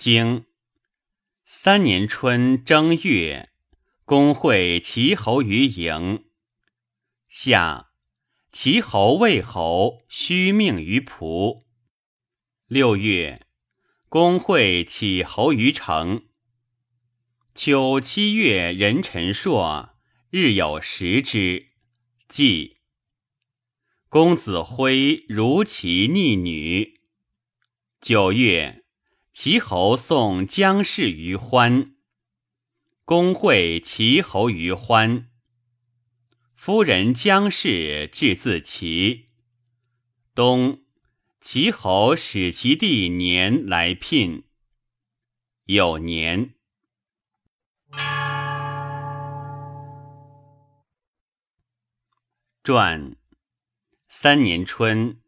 经三年春正月，公会齐侯于营。夏，齐侯、魏侯虚命于蒲。六月，公会启侯于城。秋七月，壬辰朔，日有食之。季，公子辉如其逆女。九月。齐侯送姜氏于欢，公会齐侯于欢。夫人姜氏至自齐。冬，齐侯使其弟年来聘。有年。传三年春，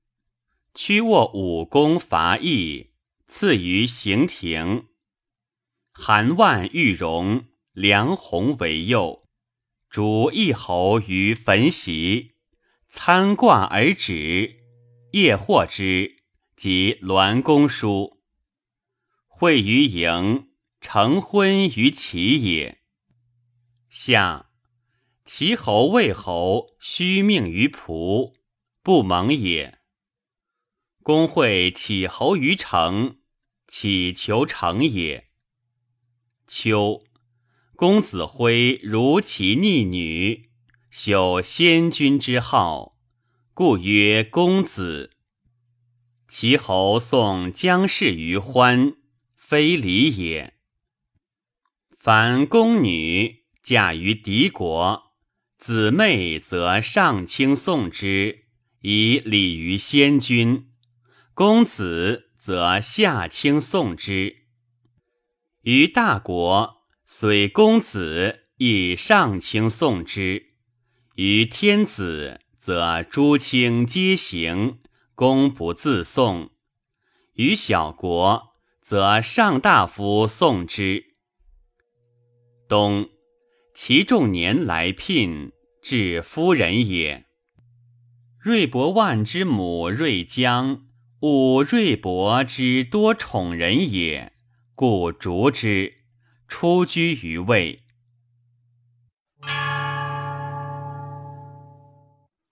屈沃武功伐邑。赐于行庭，韩万玉荣、梁鸿为右，逐一侯于坟席，参挂而止。夜获之，即栾公书。会于营，成婚于齐也。夏，齐侯、魏侯虚命于仆，不蒙也。公会启侯于城。乞求成也。秋，公子辉如其逆女，朽先君之号，故曰公子。其侯送姜氏于欢，非礼也。凡宫女嫁于敌国，姊妹则上卿送之，以礼于先君。公子。则下卿送之。于大国，虽公子，亦上卿送之；于天子，则诸卿皆行，公不自送；于小国，则上大夫送之。冬，其众年来聘，至夫人也。瑞伯万之母瑞姜。吾瑞伯之多宠人也，故逐之，出居于魏。